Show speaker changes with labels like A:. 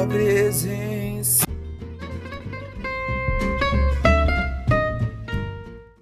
A: tua presença.